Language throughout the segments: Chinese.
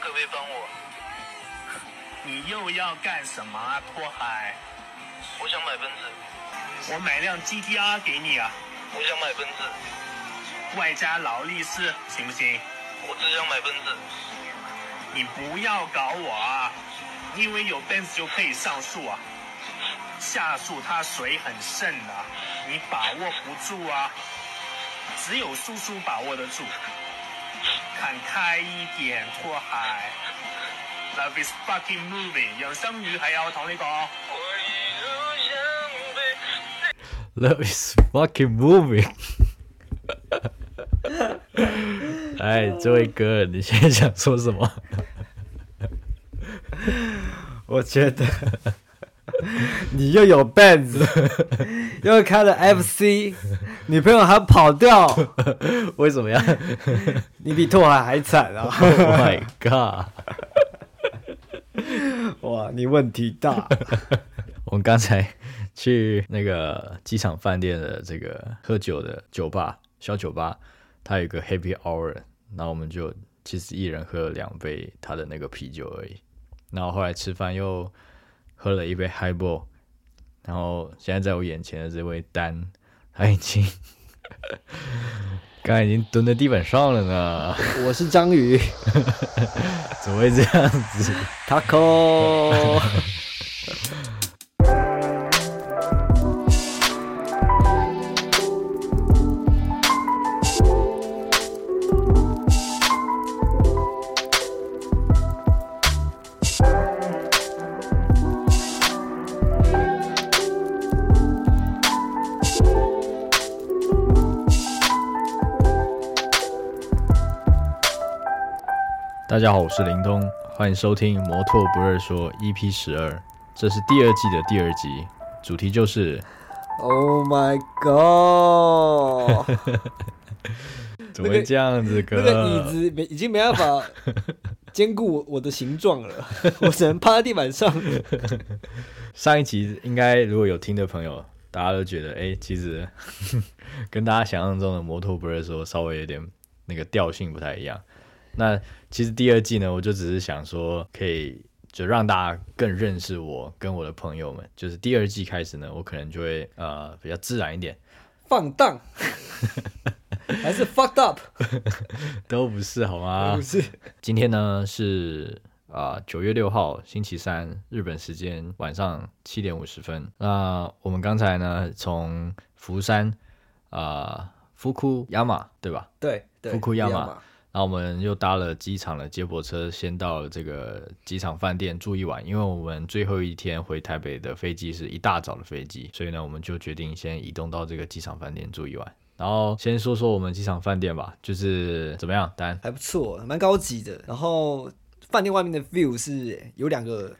可不可以帮我？你又要干什么啊，拓海？我想买奔驰，我买辆 GTR 给你啊，我想买奔驰，外加劳力士，行不行？我只想买奔驰。你不要搞我啊！因为有 Benz 就可以上树啊，下树它水很深的，你把握不住啊。只有叔叔把握得住，看开一点，拓海。Love is fucking moving，杨生宇係有同你講。我一路想 Love is fucking moving。哎，这位哥，你现在想说什么？我觉得 你又有 Benz，又开了 FC，女朋友还跑掉，为什么呀你比拓海还惨啊！？Oh my god！哇，你问题大。我们刚才去那个机场饭店的这个喝酒的酒吧，小酒吧，它有一个 Happy Hour，然后我们就其实一人喝了两杯他的那个啤酒而已。然后后来吃饭又喝了一杯 Highball，然后现在在我眼前的这位丹，他已经刚才已经蹲在地板上了呢，我是章鱼 怎么会这样子？，Taco。家好，我是林东，欢迎收听《摩托不二说》EP 十二，这是第二季的第二集，主题就是 Oh my god！怎么会这样子哥？那个椅子没已经没办法 兼顾我我的形状了，我只能趴在地板上。上一集应该如果有听的朋友，大家都觉得，哎、其实跟大家想象中的摩托不二说稍微有点那个调性不太一样。那其实第二季呢，我就只是想说，可以就让大家更认识我跟我的朋友们。就是第二季开始呢，我可能就会呃比较自然一点，放荡，还是 fucked up？都不是好吗？不是，今天呢是啊九、月六号星期三，日本时间晚上七点五十分。那我们刚才呢从福山啊福库亚马对吧？对对，福库亚马马，然后我们又搭了机场的接驳车，先到这个机场饭店住一晚，因为我们最后一天回台北的飞机是一大早的飞机，所以呢我们就决定先移动到这个机场饭店住一晚。然后先说说我们机场饭店吧，就是怎么样，丹？还不错，蛮高级的。然后饭店外面的 view 是有两个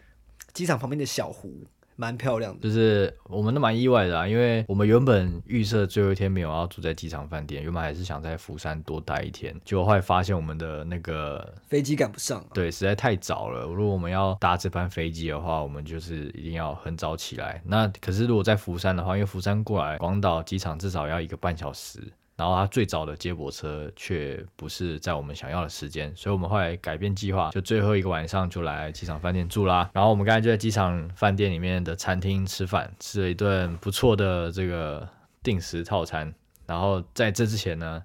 机场旁边的小湖，蛮漂亮的。就是我们都蛮意外的啊，因为我们原本预设最后一天没有要住在机场饭店，原本还是想在釜山多待一天，结果后来发现我们的那个飞机赶不上，对实在太早了，如果我们要搭这班飞机的话，我们就是一定要很早起来。那可是如果在釜山的话，因为釜山过来广岛机场至少要一个半小时。然后他最早的接驳车却不是在我们想要的时间，所以我们后来改变计划，就最后一个晚上就来机场饭店住啦。然后我们刚才就在机场饭店里面的餐厅吃饭，吃了一顿不错的这个定时套餐。然后在这之前呢，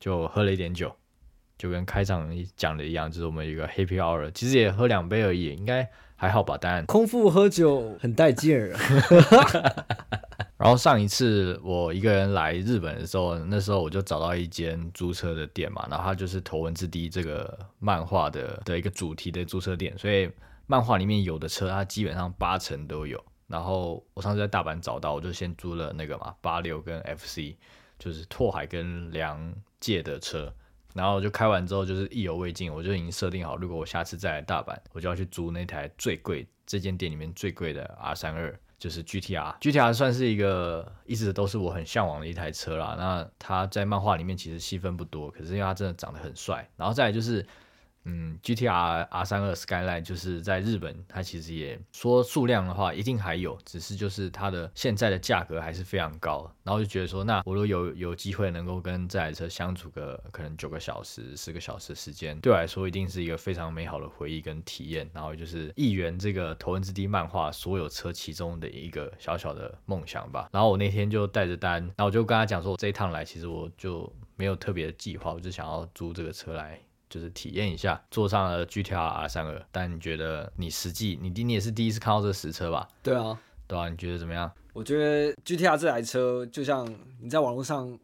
就喝了一点酒，就跟开场讲的一样，就是我们一个 Happy Hour，其实也喝两杯而已，应该还好吧？当然，空腹喝酒很带劲儿。然后上一次我一个人来日本的时候，那时候我就找到一间租车的店嘛，然后它就是《头文字 D》这个漫画的的一个主题的租车店，所以漫画里面有的车，它基本上八成都有。然后我上次在大阪找到，我就先租了那个嘛八六跟 FC，就是拓海跟梁界的车。然后就开完之后就是意犹未尽，我就已经设定好，如果我下次再来大阪，我就要去租那台最贵这间店里面最贵的 R 三二。就是 GTR，GTR 算是一个一直都是我很向往的一台车啦。那它在漫画里面其实戏份不多，可是因为它真的长得很帅。然后再来就是嗯，GTR R 三二 Skyline 就是在日本，它其实也说数量的话一定还有，只是就是它的现在的价格还是非常高，然后就觉得说，那我如果有有机会能够跟这台车相处个可能九个小时、十个小时时间，对我来说一定是一个非常美好的回忆跟体验，然后就是一元这个头文字 D 漫画所有车其中的一个小小的梦想吧。然后我那天就带着单，然后我就跟他讲说，我这一趟来其实我就没有特别的计划，我就想要租这个车来。就是体验一下，坐上了 GTR R 三二，但你觉得你实际你你也是第一次看到这实车吧？对啊，对啊，你觉得怎么样？我觉得 GTR 这台车就像你在网络上。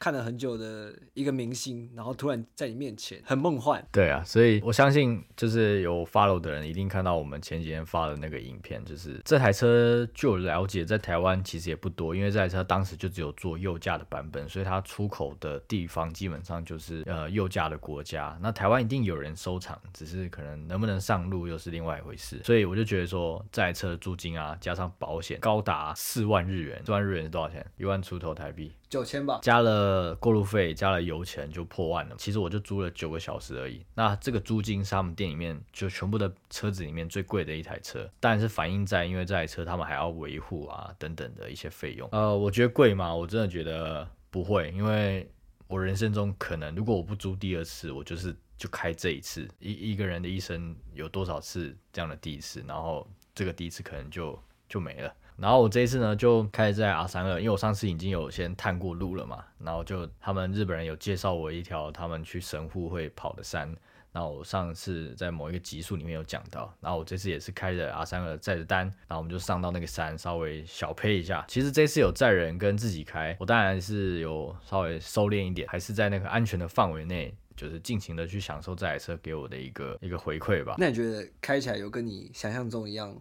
看了很久的一个明星，然后突然在你面前，很梦幻。对啊，所以我相信，就是有 follow 的人一定看到我们前几天发的那个影片，就是这台车，据我了解，在台湾其实也不多，因为这台车当时就只有做右驾的版本，所以它出口的地方基本上就是呃右驾的国家。那台湾一定有人收藏，只是可能能不能上路又是另外一回事。所以我就觉得说，这台车的租金啊，加上保险，高达四万日元，四万日元是多少钱？一万出头台币。九千吧，加了呃过路费，加了油钱就破万了。其实我就租了九个小时而已。那这个租金是他们店里面就全部的车子里面最贵的一台车，当然是反映在因为这台车他们还要维护啊等等的一些费用。呃，我觉得贵吗？我真的觉得不会，因为我人生中可能如果我不租第二次，我就是就开这一次。一一个人的一生有多少次这样的第一次？然后这个第一次可能就就没了。然后我这一次呢，就开始在 R 三二，因为我上次已经有先探过路了嘛，然后就他们日本人有介绍我一条他们去神户会跑的山，那我上次在某一个集数里面有讲到，然后我这次也是开着 R 三二载着单，然后我们就上到那个山，稍微小配一下。其实这次有载人跟自己开，我当然是有稍微收敛一点，还是在那个安全的范围内，就是尽情的去享受这台车给我的一个一个回馈吧。那你觉得开起来有跟你想象中一样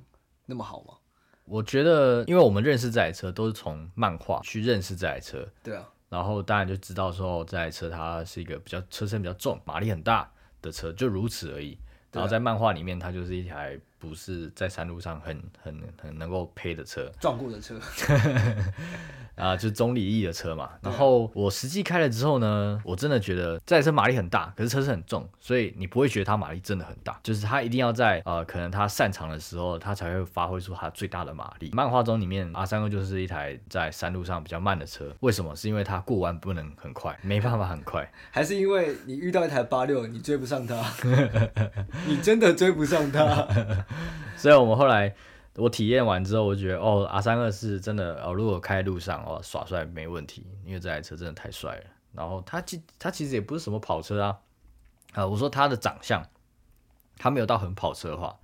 那么好吗？我觉得，因为我们认识这台车都是从漫画去认识这台车，对啊，然后当然就知道说这台车它是一个比较车身比较重、马力很大的车，就如此而已。然后在漫画里面，它就是一台不是在山路上很很很能够配的车，撞过的车。啊，就是中里翼的车嘛。然后我实际开了之后呢，我真的觉得这台车马力很大，可是车身很重，所以你不会觉得它马力真的很大。就是它一定要在呃，可能它擅长的时候，它才会发挥出它最大的马力。漫画中里面，R 三二就是一台在山路上比较慢的车。为什么？是因为它过弯不能很快，没办法很快，还是因为你遇到一台八六，你追不上它？你真的追不上它？所以我们后来。我体验完之后，我觉得哦，R 三二是真的哦，如果开路上哦耍帅没问题，因为这台车真的太帅了。然后它其它其实也不是什么跑车啊，啊，我说它的长相，它没有到很跑车化，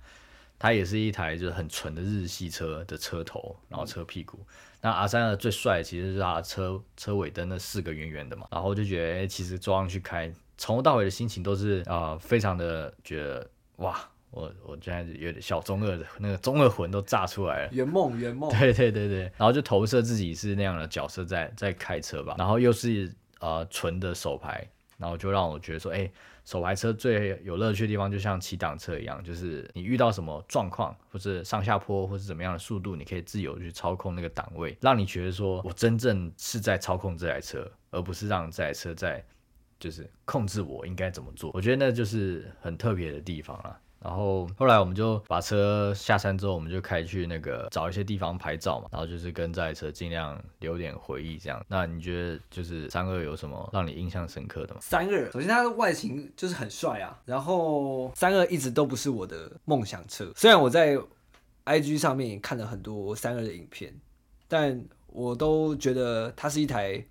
它也是一台就是很纯的日系车的车头，然后车屁股。那 R 三二最帅其实是它车车尾灯那四个圆圆的嘛，然后就觉得，其实装上去开，从头到尾的心情都是啊，非常的觉得哇。我我现在有点小中二的那个中二魂都炸出来了，圆梦圆梦，对对对对，然后就投射自己是那样的角色在在开车吧，然后又是呃纯的手排，然后就让我觉得说，哎，手排车最有乐趣的地方就像骑挡车一样，就是你遇到什么状况，或是上下坡，或是怎么样的速度，你可以自由去操控那个档位，让你觉得说我真正是在操控这台车，而不是让这台车在就是控制我应该怎么做。我觉得那就是很特别的地方了。然后后来我们就把车下山之后，我们就开去那个找一些地方拍照嘛，然后就是跟这台车尽量留点回忆这样。那你觉得就是三二有什么让你印象深刻的吗？三二，首先它的外形就是很帅啊，然后三二一直都不是我的梦想车，虽然我在 IG 上面看了很多三二的影片，但我都觉得它是一台。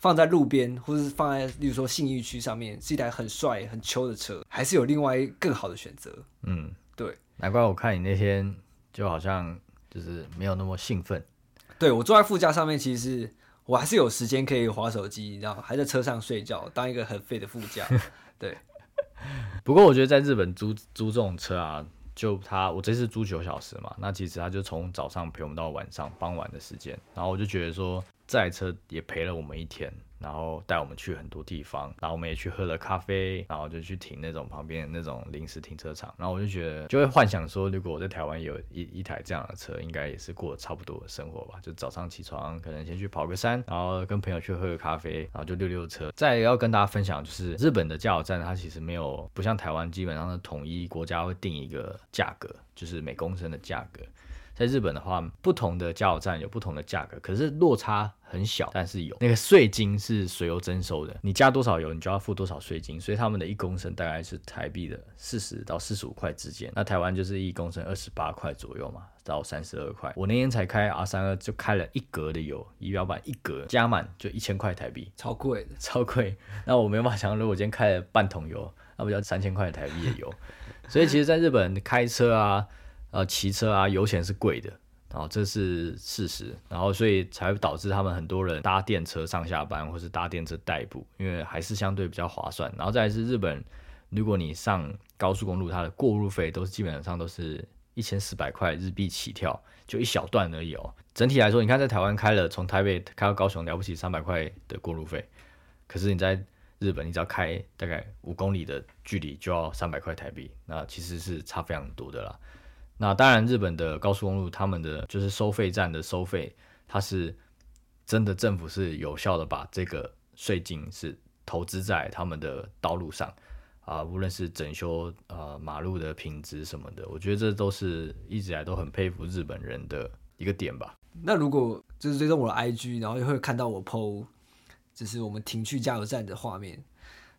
放在路边，或者是放在，例如说信义区上面，是一台很帅、很秋的车，还是有另外更好的选择？嗯，对，难怪我看你那天就好像就是没有那么兴奋。对我坐在副驾上面，其实我还是有时间可以划手机，然后还在车上睡觉，当一个很废的副驾。对。不过我觉得在日本租租这种车啊，就他我这次租九小时嘛，那其实他就从早上陪我们到晚上傍晚的时间，然后我就觉得说。这台车也陪了我们一天，然后带我们去很多地方，然后我们也去喝了咖啡，然后就去停那种旁边那种临时停车场，然后我就觉得就会幻想说，如果我在台湾有一一台这样的车，应该也是过差不多的生活吧，就早上起床可能先去跑个山，然后跟朋友去喝个咖啡，然后就溜溜车。再要跟大家分享就是日本的加油站，它其实没有不像台湾基本上是统一国家会定一个价格，就是每公升的价格。在日本的话，不同的加油站有不同的价格，可是落差很小，但是有那个税金是随油征收的，你加多少油，你就要付多少税金，所以他们的一公升大概是台币的四十到四十五块之间，那台湾就是一公升二十八块左右嘛，到三十二块。我那天才开 R 三二，就开了一格的油，仪表板一格加满就一千块台币，超贵的。超贵。那我没办法想象，如果我今天开了半桶油，那不就三千块台币的油？所以其实，在日本开车啊。呃，骑车啊，油钱是贵的，然后这是事实，然后所以才会导致他们很多人搭电车上下班，或是搭电车代步，因为还是相对比较划算。然后再是日本，如果你上高速公路，它的过路费都是基本上都是一千四百块日币起跳，就一小段而已哦。整体来说，你看在台湾开了从台北开到高雄了不起三百块的过路费，可是你在日本，你只要开大概五公里的距离就要三百块台币，那其实是差非常多的啦。那当然，日本的高速公路，他们的就是收费站的收费，它是真的政府是有效的把这个税金是投资在他们的道路上啊，无论是整修呃马路的品质什么的，我觉得这都是一直以来都很佩服日本人的一个点吧。那如果就是追踪我的 IG，然后又会看到我 PO，就是我们停去加油站的画面，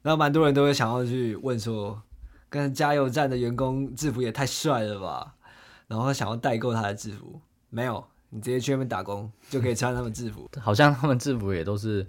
然后蛮多人都会想要去问说，跟加油站的员工制服也太帅了吧？然后想要代购他的制服，没有，你直接去那边打工就可以穿他们制服。好像他们制服也都是，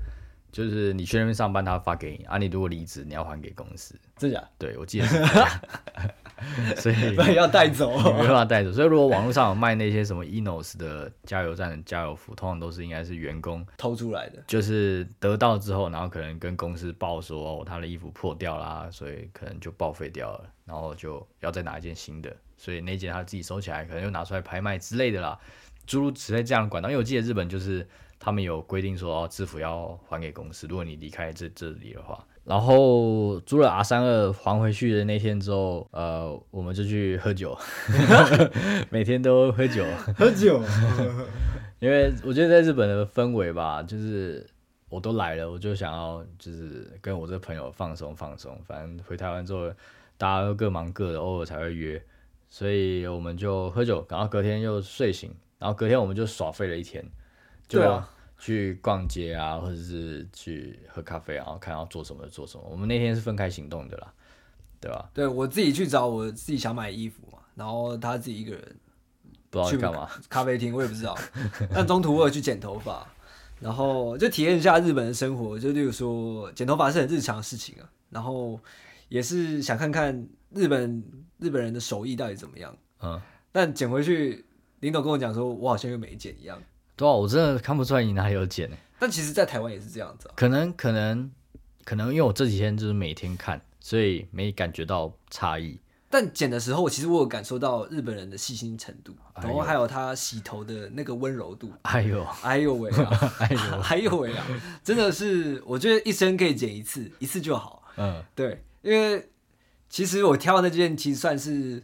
就是你去那边上班，他发给你啊。你如果离职，你要还给公司。真假？对，我记得是。所以要带走，没办法带走。所以如果网络上有卖那些什么 Enos 的加油站的加油服，通常都是应该是员工偷出来的，就是得到之后，然后可能跟公司报说哦，他的衣服破掉啦，所以可能就报废掉了，然后就要再拿一件新的。所以那件他自己收起来，可能又拿出来拍卖之类的啦，诸如此类这样的管道。因为我记得日本就是他们有规定说，哦，制服要还给公司，如果你离开这这里的话。然后租了 R 三二还回去的那天之后，呃，我们就去喝酒，每天都喝酒，喝酒。因为我觉得在日本的氛围吧，就是我都来了，我就想要就是跟我这朋友放松放松。反正回台湾之后，大家都各忙各的，偶尔才会约。所以我们就喝酒，然后隔天又睡醒，然后隔天我们就耍废了一天，就去逛街啊，或者是去喝咖啡，然后看要做什么就做什么。我们那天是分开行动的啦，对吧？对我自己去找我自己想买衣服嘛，然后他自己一个人不知道去干嘛，咖啡厅我也不知道。但中途我有去剪头发，然后就体验一下日本的生活，就例如说剪头发是很日常的事情啊，然后也是想看看日本。日本人的手艺到底怎么样？嗯，但剪回去，林董跟我讲说，我好像又没剪一样。对啊，我真的看不出来你哪里有剪呢。但其实，在台湾也是这样子。可能，可能，可能，因为我这几天就是每天看，所以没感觉到差异。但剪的时候，其实我有感受到日本人的细心程度，然后还有他洗头的那个温柔度。哎呦，哎呦喂啊，哎呦，哎呦喂啊，真的是，我觉得一生可以剪一次，一次就好。嗯，对，因为。其实我挑的那件其实算是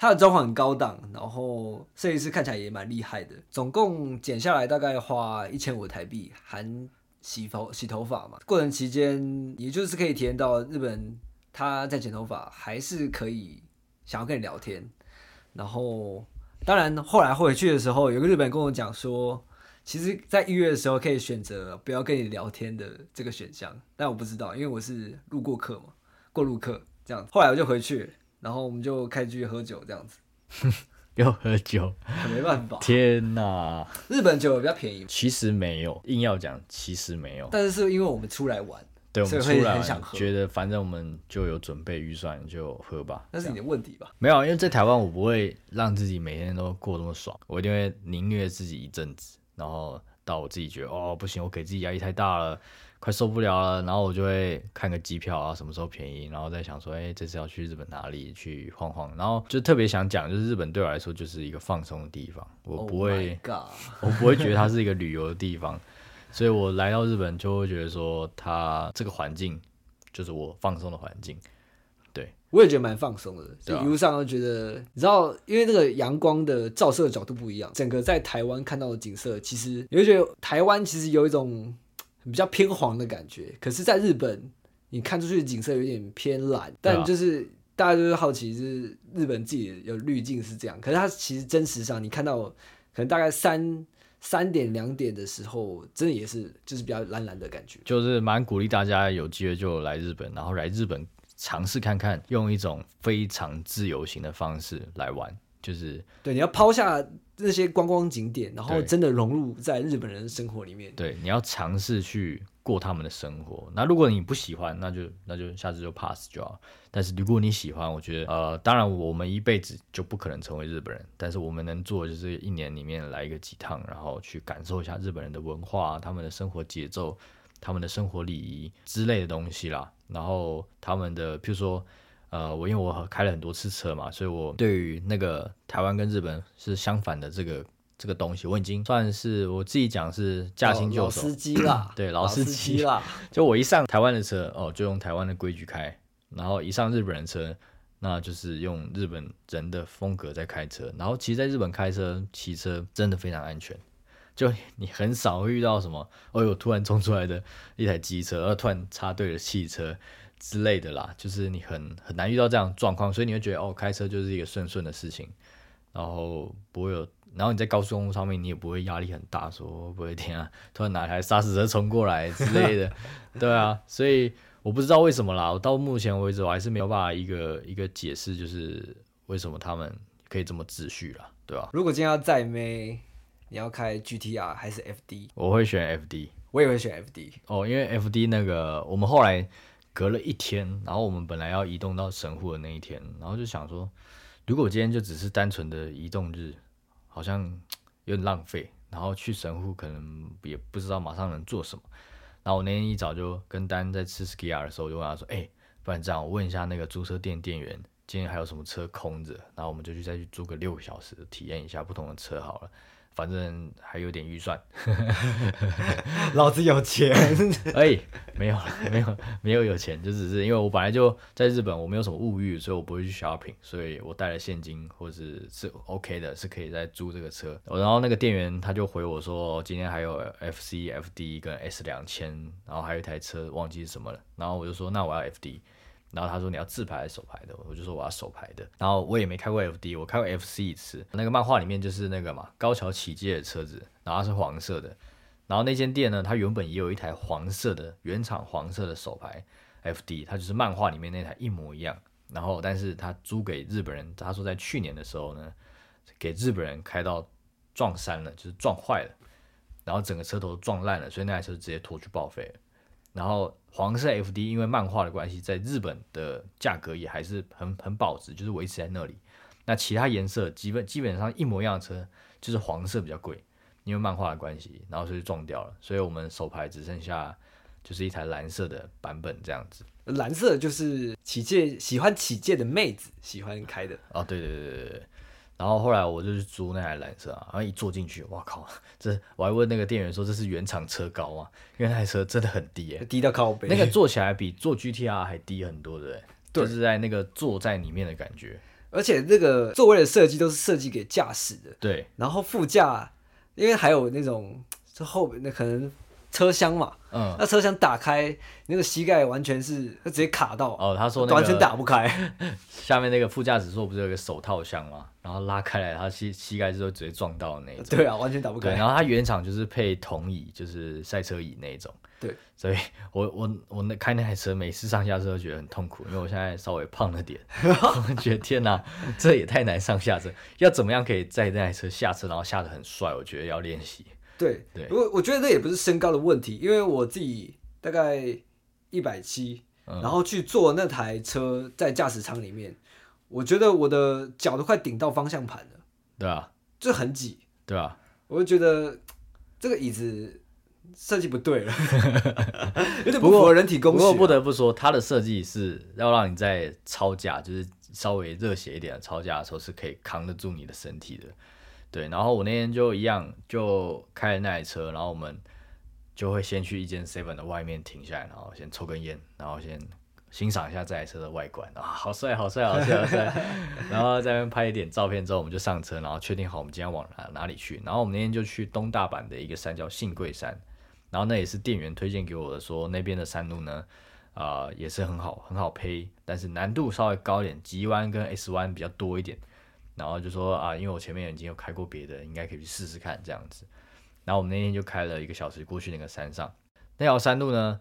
它的装潢很高档，然后设计师看起来也蛮厉害的。总共剪下来大概花一千五台币，含洗头洗头发嘛。过程期间，也就是可以体验到日本他在剪头发还是可以想要跟你聊天。然后当然后来回去的时候，有个日本人跟我讲说，其实在预约的时候可以选择不要跟你聊天的这个选项，但我不知道，因为我是路过客嘛，过路客。这样，后来我就回去，然后我们就开始喝酒，这样子。又喝酒，没办法。天哪！日本酒比较便宜。其实没有，硬要讲，其实没有。但是是因为我们出来玩，对，我们出来觉得反正我们就有准备预算，就喝吧。那是你的问题吧？没有，因为在台湾我不会让自己每天都过那么爽，我一定会凌虐自己一阵子，然后到我自己觉得哦不行，我给自己压力太大了。快受不了了，然后我就会看个机票啊，什么时候便宜，然后再想说，哎，这次要去日本哪里去晃晃，然后就特别想讲，就是日本对我来说就是一个放松的地方，我不会，我不会觉得它是一个旅游的地方，所以我来到日本就会觉得说，它这个环境就是我放松的环境。我也觉得蛮放松的，一路上都觉得，你知道，因为那个阳光的照射角度不一样，整个在台湾看到的景色，其实你会觉得台湾其实有一种比较偏黄的感觉，可是在日本，你看出去的景色有点偏蓝，但就是。大家就是好奇，就是日本自己有滤镜是这样，可是它其实真实上你看到，可能大概三三点两点的时候，真的也是就是比较蓝蓝的感觉。就是蛮鼓励大家有机会就来日本，然后来日本尝试看看，用一种非常自由行的方式来玩，就是对，你要抛下那些观光景点，然后真的融入在日本人的生活里面。对你要尝试去过他们的生活。那如果你不喜欢，那就那就下次就 pass 就好。但是如果你喜欢，我觉得呃，当然我们一辈子就不可能成为日本人，但是我们能做的就是一年里面来一个几趟，然后去感受一下日本人的文化、他们的生活节奏、他们的生活礼仪之类的东西啦。然后他们的，譬如说。呃，我因为我开了很多次车嘛，所以我对于那个台湾跟日本是相反的这个这个东西，我已经算是我自己讲是驾轻就熟。老司机啦，对老司机机啦，就我一上台湾的车，哦，就用台湾的规矩开；然后一上日本人车，那就是用日本人的风格在开车。然后其实在日本开车、骑车真的非常安全，就 你很少会遇到什么，哦呦，突然冲出来的一台机车，而，突然插队的汽车之类的啦，就是你很很难遇到这样状况，所以你会觉得哦，开车就是一个顺顺的事情，然后不会有。然后你在高速公路上面，你也不会压力很大，说不会天啊，突然哪台砂石车冲过来之类的，对啊，所以我不知道为什么啦，我到目前为止我还是没有办法一个一个解释，就是为什么他们可以这么秩序啦，对吧、如果今天要再妹，你要开 GTR 还是 FD？我会选 FD 我也会选 FD。哦，因为 FD 那个我们后来隔了一天，然后我们本来要移动到神户的那一天，然后就想说，如果我今天就只是单纯的移动日，好像有点浪费，然后去神户可能也不知道马上能做什么。然后我那天一早就跟丹在吃 skier 的时候，我就问他说：“哎、不然这样，我问一下那个租车店店员，今天还有什么车空着？然后我们就去再去租个六个小时，体验一下不同的车好了。反正还有点预算，老子有钱，哎，没有了，没有没有有钱，就只是因为我本来就在日本，我没有什么物欲，所以我不会去 shopping，所以我带了现金或者是是 OK 的，是可以再租这个车。然后那个店员他就回我说，今天还有 FC、FD 跟 S 两千，然后还有一台车忘记是什么了，然后我就说那我要 FD。然后他说你要自排还是手排的，我就说我要手排的。然后我也没开过 FD，我开过 FC 一次。那个漫画里面就是那个嘛，高桥启介的车子，然后它是黄色的。然后那间店呢，它原本也有一台黄色的原厂黄色的手牌 FD，它就是漫画里面那台一模一样。然后但是他租给日本人，他说在去年的时候呢，给日本人开到撞山了，就是撞坏了，然后整个车头撞烂了，所以那台车直接拖去报废了。然后黄色 FD 因为漫画的关系，在日本的价格也还是很很保值，就是维持在那里。那其他颜色基本基本上一模一样的车，就是黄色比较贵，因为漫画的关系，然后所以撞掉了。所以我们手牌只剩下就是一台蓝色的版本这样子。蓝色就是起介喜欢起介的妹子喜欢开的，哦，对对对对对。然后后来我就去租那台蓝色啊，然后一坐进去，哇靠！这我还问那个店员说这是原厂车高啊？因为那台车真的很低耶、低到靠背。那个 坐起来比坐 GTR 还低很多的、欸，对就是在那个坐在里面的感觉。而且那个座位的设计都是设计给驾驶的，对，然后副驾因为还有那种就后面那可能车厢嘛，嗯，那车厢打开，那个膝盖完全是直接卡到，哦，他说那个完全打不开。下面那个副驾驶座不是有一个手套箱吗？然后拉开来，他膝膝盖是会直接撞到的那一种。对啊，完全打不对，开。然后他原厂就是配铜椅，就是赛车椅那一种。对，所以我我我那开那台车，每次上下车都觉得很痛苦，因为我现在稍微胖了点，我觉得天哪，这也太难上下车，要怎么样可以在那台车下车，然后下得很帅？我觉得要练习。对对。我我觉得这也不是身高的问题，因为我自己大概一百七，嗯。然后去坐那台车在驾驶舱里面，我觉得我的脚都快顶到方向盘了，对啊，就很挤，对啊，我就觉得这个椅子设计不对了，有点不符合人体工学啊、不过不得不说，它的设计是要让你在超架，就是稍微热血一点的超架的时候，是可以扛得住你的身体的。对，然后我那天就一样，就开了那台车，然后我们就会先去一间 Seven 的外面停下来，然后先抽根烟，然后先欣赏一下这台车的外观啊，好帅，好帅，好帅，好帅。然后在那边拍一点照片之后，我们就上车，然后确定好我们今天往哪哪里去。然后我们那天就去东大阪的一个山叫信贵山，然后那也是店员推荐给我的，说那边的山路呢，啊、也是很好，很好胚，但是难度稍微高一点，急弯跟 S 弯比较多一点。然后就说啊，因为我前面已经有开过别的，应该可以去试试看这样子。然后我们那天就开了一个小时过去那个山上，那条山路呢，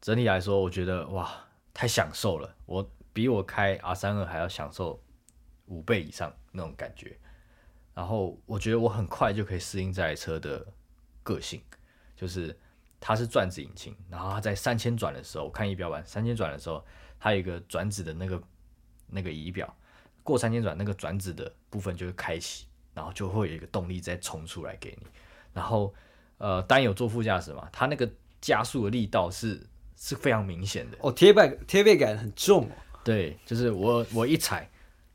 整体来说我觉得哇，太享受了，我比我开 R 三二还要享受五倍以上那种感觉。然后我觉得我很快就可以适应这台车的个性，就是它是转子引擎，然后它在三千转的时候，我看仪表板三千转的时候，它有一个转子的那个那个仪表，过三千转那个转子的部分就会开启，然后就会有一个动力再冲出来给你。然后呃，单有坐副驾驶嘛，它那个加速的力道是是非常明显的。哦，贴背贴背感很重哦。对，就是我我一踩，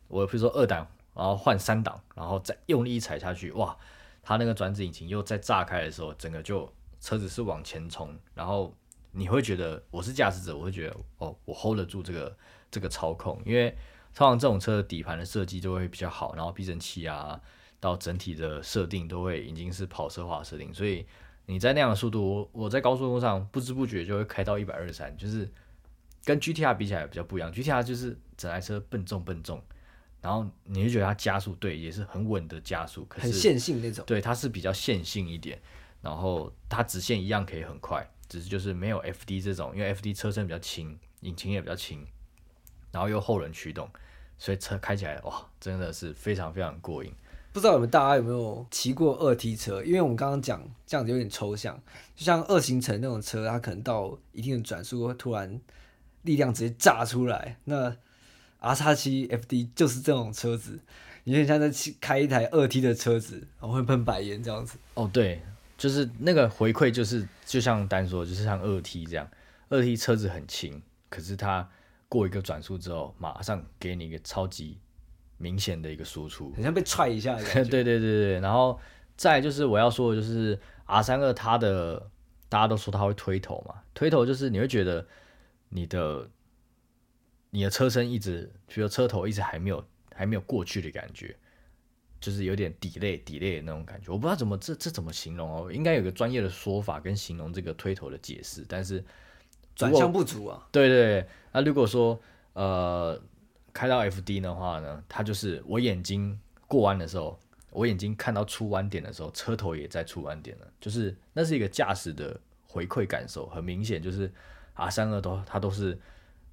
我比如说二档，然后换三档，然后再用力一踩下去，哇，它那个转子引擎又在炸开的时候，整个就车子是往前冲，然后你会觉得我是驾驶者，我会觉得哦，我 hold 得住这个这个操控，因为通常这种车的底盘的设计都会比较好，然后避震器啊，到整体的设定都会已经是跑车化设定，所以你在那样的速度，我我在高速路上不知不觉就会开到一百二十三，就是跟 GTR 比起来比较不一样，GTR 就是整台车笨重笨重，然后你会觉得它加速对也是很稳的加速，可是很线性那种。对，它是比较线性一点，然后它直线一样可以很快，只是就是没有 FD 这种，因为 FD 车身比较轻，引擎也比较轻，然后又后轮驱动，所以车开起来哇，真的是非常非常过瘾。不知道你们大家有没有骑过二 T 车？因为我们刚刚讲这样子有点抽象，就像二行程那种车，它可能到一定的转速会突然力量直接炸出来。那 R 叉七 FD 就是这种车子，你很像在骑开一台二 T 的车子，然后会喷白烟这样子。哦，对，就是那个回馈，就是就像单说，就是像二 T 这样，二 T 车子很轻，可是它过一个转速之后，马上给你一个超级明显的一个输出，很像被踹一下 对。对对对，然后再就是我要说的，就是 R 三二它的大家都说它会推头嘛，推头就是你会觉得你的你的车身一直，比如车头一直还没有还没有过去的感觉，就是有点 delay delay 的那种感觉，我不知道怎么这这怎么形容哦，应该有个专业的说法跟形容这个推头的解释，但是转向不足啊，对对对，那如果说呃开到 FD 的话呢，它就是我眼睛过弯的时候，我眼睛看到出弯点的时候，车头也在出弯点了，就是那是一个驾驶的回馈感受，很明显就是 R 三二都它都是，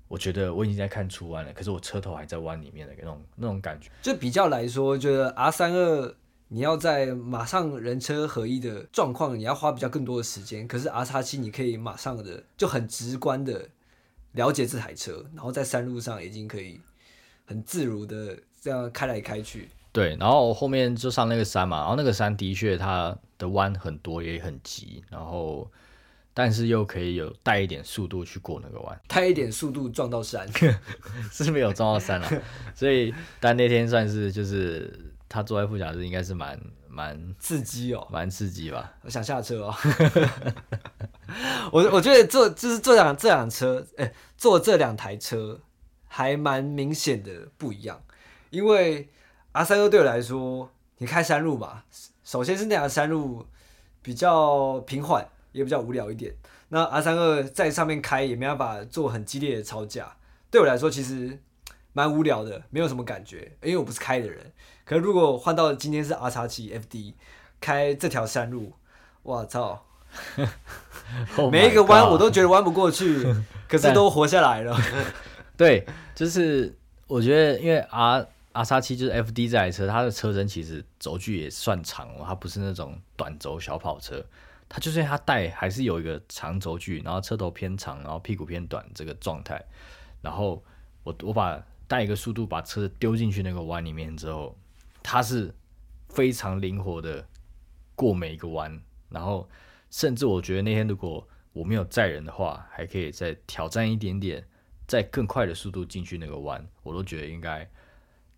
我觉得我已经在看出弯了，可是我车头还在弯里面的那种那种感觉。就比较来说，觉得 R 三二你要在马上人车合一的状况，你要花比较更多的时间。可是 R 叉七你可以马上的就很直观的了解这台车，然后在山路上已经可以很自如的这样开来开去。对，然后后面就上那个山嘛，然后那个山的确它的弯很多，也很急，然后但是又可以有带一点速度去过那个弯，带一点速度撞到山，是没有撞到山了，所以但那天算是就是他坐在副驾驶应该是蛮蛮刺激哦！蛮刺激吧，我想下车哦。我我觉得坐就是这两这辆车，哎、坐这两台车还蛮明显的不一样。因为 R 三二对我来说，你开山路嘛，首先是那条山路比较平缓，也比较无聊一点。那 R 三二在上面开也没办法做很激烈的超价，对我来说其实蛮无聊的，没有什么感觉，因为我不是开的人。可是如果换到今天是 R 叉七 FD 开这条山路，我操！Oh 每一个弯我都觉得弯不过去，可是都活下来了。对，就是我觉得因为 R R 叉七就是 FD 这台车，它的车身其实轴距也算长哦，它不是那种短轴小跑车，它就算它带还是有一个长轴距，然后车头偏长，然后屁股偏短这个状态。然后我我把带一个速度把车子丢进去那个弯里面之后，它是非常灵活的过每一个弯，然后甚至我觉得那天如果我没有载人的话，还可以再挑战一点点，再更快的速度进去那个弯，我都觉得应该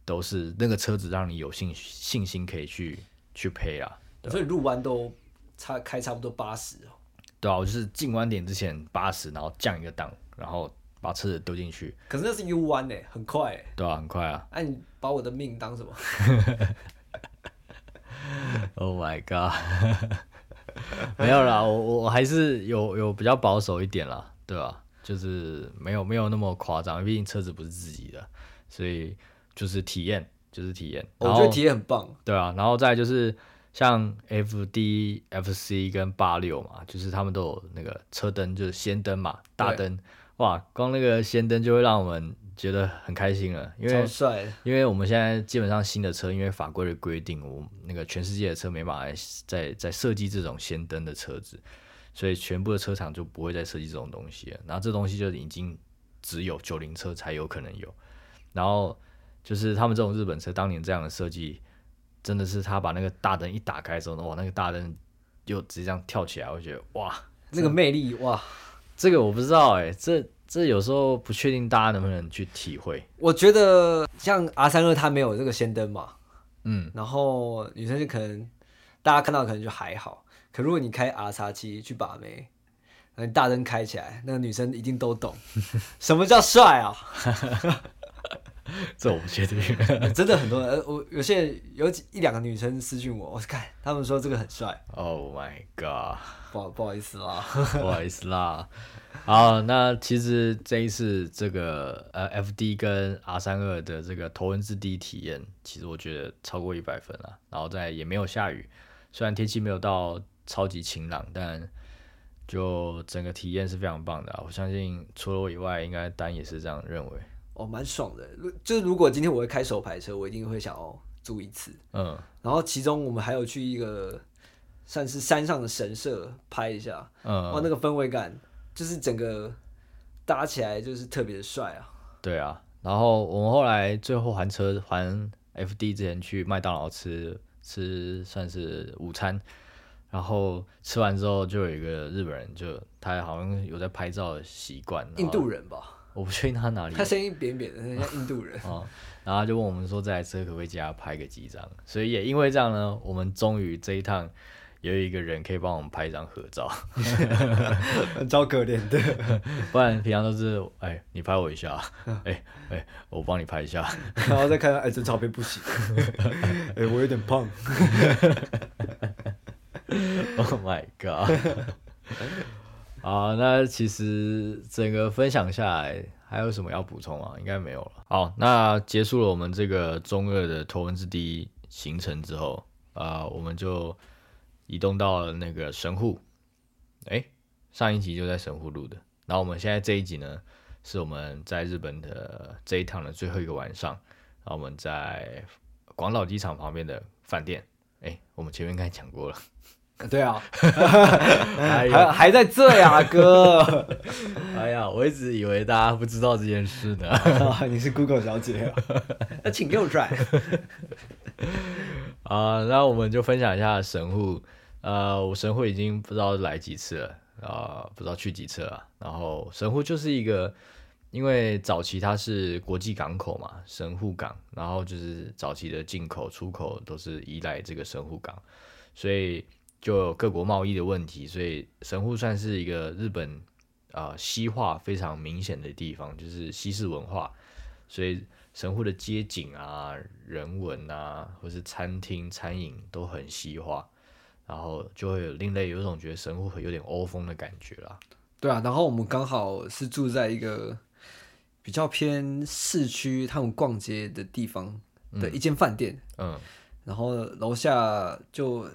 都是那个车子让你有信信心可以去去配啊。所以入弯都差开差不多八十哦。对啊，我就是进弯点之前八十，然后降一个档，然后把车子丢进去，可是那是 U 弯诶，很快诶。对啊，很快啊。哎、你把我的命当什么？Oh my god！没有啦，我我我还是有有比较保守一点啦，对吧、就是没有没有那么夸张，毕竟车子不是自己的，所以就是体验，就是体验。我觉得体验很棒。对啊，然后再就是像 F D、F C 跟八六嘛，就是他们都有那个车灯，就是氙灯嘛，大灯，哇，光那个氙灯就会让我们觉得很开心了，因为超帅的，因为我们现在基本上新的车，因为法规的规定，我们那个全世界的车没办法再再设计这种氙灯的车子，所以全部的车厂就不会再设计这种东西了。然后这东西就已经只有九零车才有可能有。然后就是他们这种日本车当年这样的设计，真的是他把那个大灯一打开之后，哇，那个大灯就直接这样跳起来，我觉得哇，那个魅力哇！这个我不知道哎、这这有时候不确定大家能不能去体会。我觉得像 R 三二它没有这个氙灯嘛，嗯，然后女生就可能大家看到可能就还好，可如果你开 R 叉七去把妹，你大灯开起来，那个女生一定都懂 什么叫帅啊！这我不确定。真的很多人，呃我有些有几一两个女生私讯我，我看他们说这个很帅，Oh my god！不好不好意思啦。不好意思啦。好，那其实这一次这个呃 FD 跟 R 三二的这个头文字 D 体验，其实我觉得超过一百分了。然后在也没有下雨，虽然天气没有到超级晴朗，但就整个体验是非常棒的啊、我相信除了我以外，应该丹也是这样认为。哦，蛮爽的。如就是如果今天我会开手排车，我一定会想要租一次。嗯，然后其中我们还有去一个算是山上的神社拍一下，嗯哇，那个氛围感就是整个搭起来就是特别的帅啊。对啊，然后我们后来最后还车还 FD 之前去麦当劳吃吃算是午餐，然后吃完之后就有一个日本人就他好像有在拍照的习惯，印度人吧，我不确定他哪里他声音扁扁的，很像印度人。哦，然后他就问我们说这台车可不可以借他拍个几张，所以也因为这样呢，我们终于这一趟有一个人可以帮我们拍一张合照，超可怜的。不然平常都是哎你拍我一下，哎哎我帮你拍一下。然后再看到，哎，这照片不行，哎，我有点胖。Oh my god！好，那其实整个分享下来，还有什么要补充啊？应该没有了。好，那结束了我们这个中二的头文字 D 行程之后，啊、我们就移动到了那个神户。哎、上一集就在神户录的，然后我们现在这一集呢，是我们在日本的这一趟的最后一个晚上，然后我们在广岛机场旁边的饭店。哎、我们前面刚才讲过了。对啊，哎还还在这呀，哥。哎呀，我一直以为大家不知道这件事呢。你是 Google 小姐啊？那请右转。啊，那我们就分享一下神户。呃，我神户已经不知道来几次了，啊、不知道去几次了。然后神户就是一个，因为早期它是国际港口嘛，神户港，然后就是早期的进口、出口都是依赖这个神户港，所以就有各国贸易的问题，所以神户算是一个日本啊、呃西化非常明显的地方，就是西式文化，所以神户的街景啊、人文啊，或是餐厅、餐饮都很西化，然后就会有另类有一种觉得神户有点欧风的感觉啦。对啊，然后我们刚好是住在一个比较偏市区，他们逛街的地方的一间饭店，嗯，然后楼下就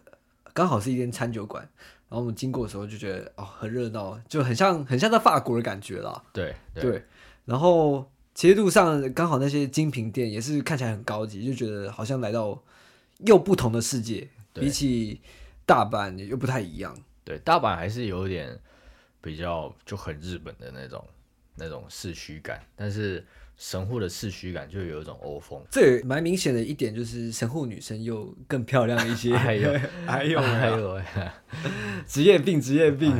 刚好是一间餐酒馆，然后我们经过的时候就觉得哦很热闹，就很像很像在法国的感觉啦。对对对，然后其实路上刚好那些精品店也是看起来很高级，就觉得好像来到又不同的世界，比起大阪又不太一样。对，大阪还是有点比较就很日本的那种那种市区感，但是神户的市区感就有一种欧风。这也蛮明显的一点就是神户女生又更漂亮一些。还有还有还啊有，职业病，职业病。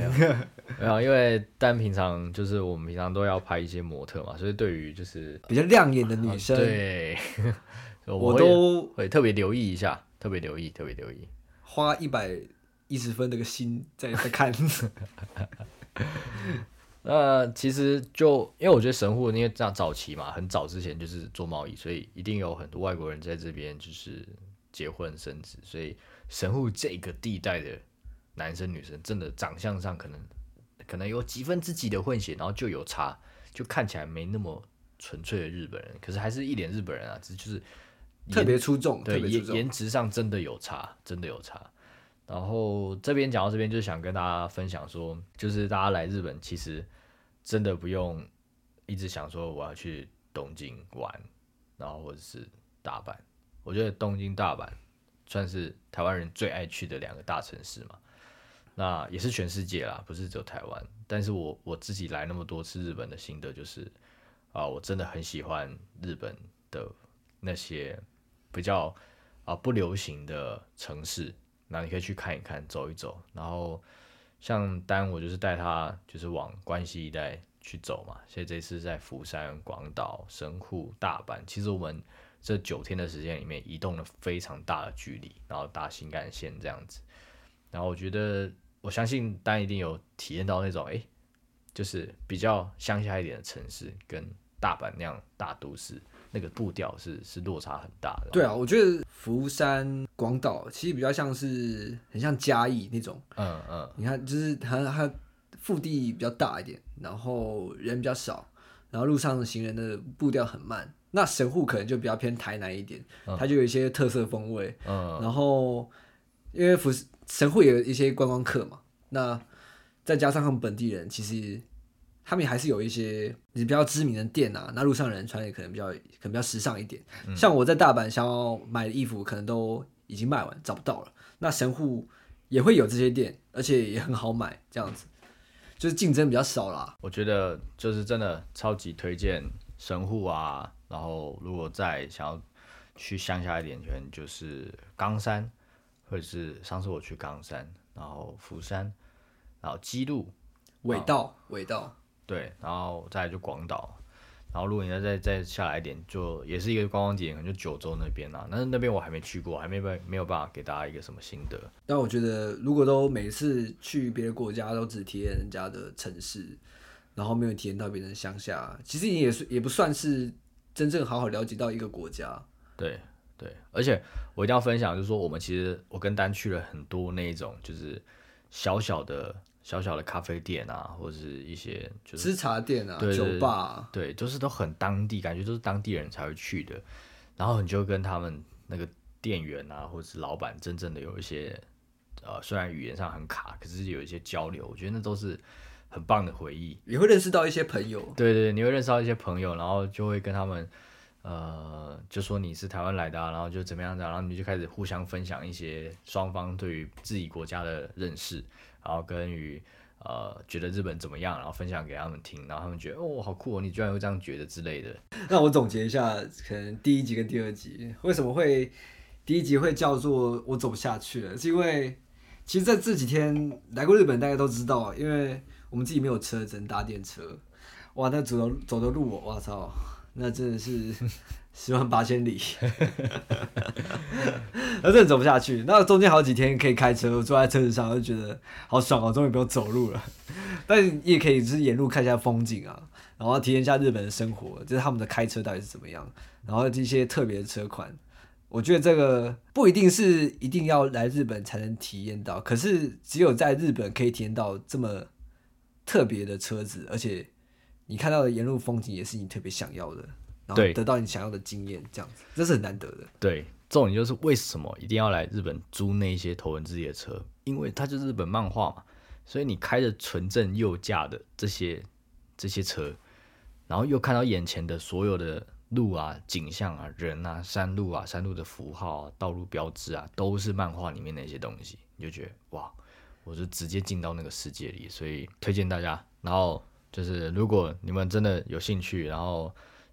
没有，因为但平常就是我们平常都要拍一些模特嘛，所以对于就是比较亮眼的女生，对，我都会特别留意一下，特别留意，特别留意。花一百一十分那个心在在看。那其实就因为我觉得神户因为这样早期嘛，很早之前就是做贸易，所以一定有很多外国人在这边就是结婚生子，所以神户这个地带的男生女生真的长相上可能可能有几分之几的混血，然后就有差，就看起来没那么纯粹的日本人，可是还是一脸日本人啊，只是就是特别出众，对颜。颜值上真的有差，真的有差。然后这边讲到这边，就是想跟大家分享说，就是大家来日本其实真的不用一直想说我要去东京玩，然后或者是大阪。我觉得东京、大阪算是台湾人最爱去的两个大城市嘛。那也是全世界啦，不是只有台湾。但是我我自己来那么多次日本的心得就是，啊、我真的很喜欢日本的那些比较啊、不流行的城市，那你可以去看一看，走一走。然后像丹，我就是带他就是往关西一带去走嘛，所以这次在福山、广岛、神户、大阪，其实我们这九天的时间里面移动了非常大的距离，然后搭新干线这样子。然后我觉得，我相信丹一定有体验到那种，诶，就是比较乡下一点的城市，跟大阪那样大都市，那个步调是是落差很大的。对啊，我觉得福山、广岛其实比较像是很像嘉义那种，嗯嗯，你看，就是它它腹地比较大一点，然后人比较少，然后路上行人的步调很慢。那神户可能就比较偏台南一点，它就有一些特色风味。嗯，然后因为福神户也有一些观光客嘛，那再加上他们本地人，其实他们还是有一些比较知名的店啊，那路上人穿也可能比较可能比较时尚一点。像我在大阪想要买的衣服，可能都已经卖完，找不到了。那神户也会有这些店，而且也很好买，这样子就是竞争比较少啦。我觉得就是真的超级推荐神户啊，然后如果再想要去乡下一点，可能就是冈山，或者是上次我去冈山，然后福山，然后基路，尾道，尾道，对，然后再来就广岛，然后如果你再再再下来一点，就也是一个观光点，可能就九州那边啊，但是那边我还没去过，还没办没有办法给大家一个什么心得。但我觉得，如果都每次去别的国家都只体验人家的城市，然后没有体验到别人的乡下，其实你也是也不算是真正好好了解到一个国家。对对，而且我一定要分享，就是说我们其实我跟丹去了很多那一种就是小小的小小的咖啡店啊，或者是一些就是吃茶店啊，酒吧、啊，对，就是都很当地，感觉都是当地人才会去的。然后你就跟他们那个店员啊，或者是老板，真正的有一些呃，虽然语言上很卡，可是有一些交流，我觉得那都是很棒的回忆。你会认识到一些朋友。对对，你会认识到一些朋友，然后就会跟他们，呃，就说你是台湾来的、啊，然后就怎么样怎么样，然后你就开始互相分享一些双方对于自己国家的认识，然后跟于呃觉得日本怎么样，然后分享给他们听，然后他们觉得哦好酷哦，你居然会这样觉得之类的。那我总结一下，可能第一集跟第二集为什么会第一集会叫做我走不下去了，是因为其实在这几天来过日本，大家都知道，因为我们自己没有车，只能搭电车。哇，那走的走的路，我操，那真的是十万八千里，那真的走不下去。那中间好几天可以开车，坐在车子上就觉得好爽哦，终于不用走路了。但你也可以就是沿路看一下风景啊，然后体验一下日本的生活，就是他们的开车到底是怎么样，然后这些特别的车款。我觉得这个不一定是一定要来日本才能体验到，可是只有在日本可以体验到这么特别的车子，而且你看到的沿路风景也是你特别想要的，然后对得到你想要的经验，这样子，这是很难得的。对，重点就是为什么一定要来日本租那些头文字 D 的车？因为它就是日本漫画嘛，所以你开着纯正右驾的这些这些车，然后又看到眼前的所有的路啊、景象啊、人啊、山路啊、山路的符号啊、道路标志啊，都是漫画里面那些东西，你就觉得哇，我就直接进到那个世界里，所以推荐大家。然后就是如果你们真的有兴趣，然后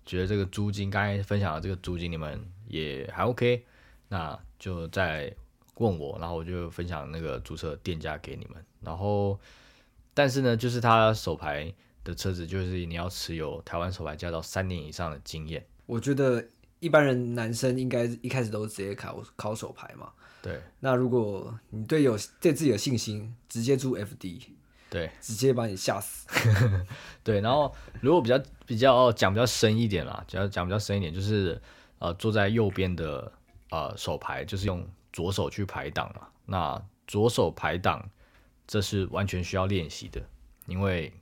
觉得这个租金刚才分享的这个租金你们也还 OK，那就再问我，然后我就分享那个注册店家给你们。然后，但是呢，就是他手牌的车子，就是你要持有台湾手牌驾照三年以上的经验。我觉得一般人男生应该一开始都直接考考手牌嘛。对那如果你对有对自己有信心，直接租 FD，对直接把你吓死。对，然后如果比较比较讲比较深一点啦，讲讲比较深一点，就是呃坐在右边的呃手牌，就是用左手去排档嘛。那左手排档，这是完全需要练习的，因为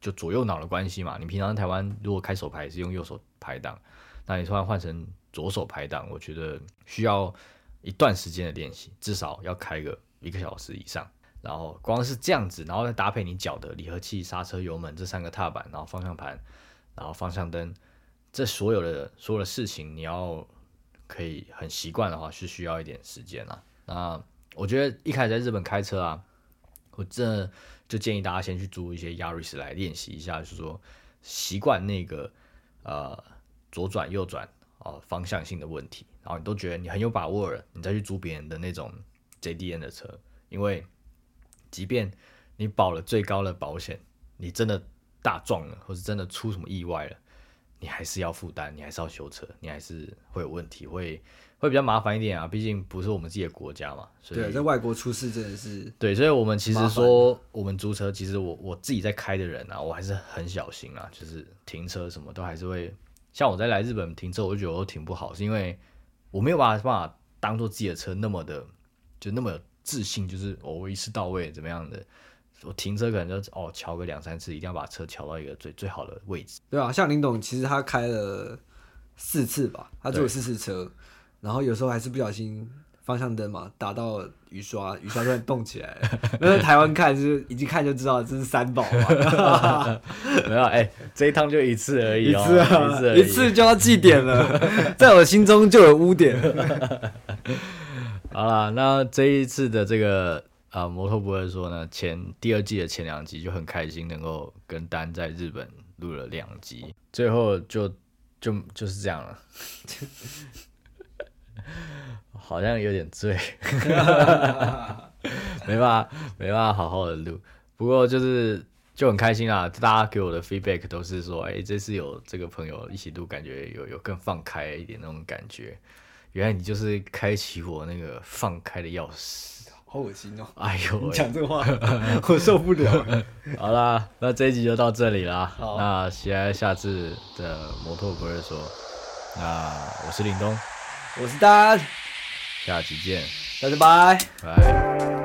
就左右脑的关系嘛。你平常在台湾如果开手牌是用右手排档，那你突然换成左手排档，我觉得需要一段时间的练习，至少要开个一个小时以上。然后光是这样子，然后再搭配你脚的离合器、刹车、油门这三个踏板，然后方向盘，然后方向灯，这所有的所有的事情，你要可以很习惯的话，是需要一点时间啦。那我觉得一开始在日本开车啊，我这就建议大家先去租一些 Yaris 来练习一下，就是说习惯那个呃左转右转啊、方向性的问题，然后你都觉得你很有把握了，你再去租别人的那种 JDN 的车，因为即便你保了最高的保险，你真的大撞了，或是真的出什么意外了，你还是要负担，你还是要修车，你还是会有问题，会会比较麻烦一点啊。毕竟不是我们自己的国家嘛，所以对，在外国出事真的是对，所以我们其实说我们租车，其实我我自己在开的人啊，我还是很小心啊，就是停车什么都还是会，像我在来日本停车，我就觉得我都停不好，是因为我没有办法办法当做自己的车那么的就那么有自信，就是、哦、我一次到位怎么样的。我停车可能就哦瞧个两三次，一定要把车瞧到一个最最好的位置。对啊，像林董其实他开了四次吧，他坐了四次车，然后有时候还是不小心方向灯嘛打到雨刷，雨刷突然动起来了。那在台湾看就是一进看就知道这是三宝嘛，没有哎、这一趟就一次而已哦，一次啊，一次一次就要祭点了，在我心中就有污点。好啦，那这一次的这个啊、摩托不会说呢，前第二季的前两集就很开心能够跟丹在日本录了两集，最后就就就是这样了，好像有点醉，没办法没办法好好的录，不过就是就很开心啦，大家给我的 feedback 都是说，哎、这次有这个朋友一起录，感觉有有更放开一点那种感觉。原来你就是开启我那个放开的钥匙。好恶心哦！哎呦，你讲这个话，我受不了。好啦，那这一集就到这里啦。那期待下次的摩托不会说。那我是林东，我是丹，下期见，大家拜。拜。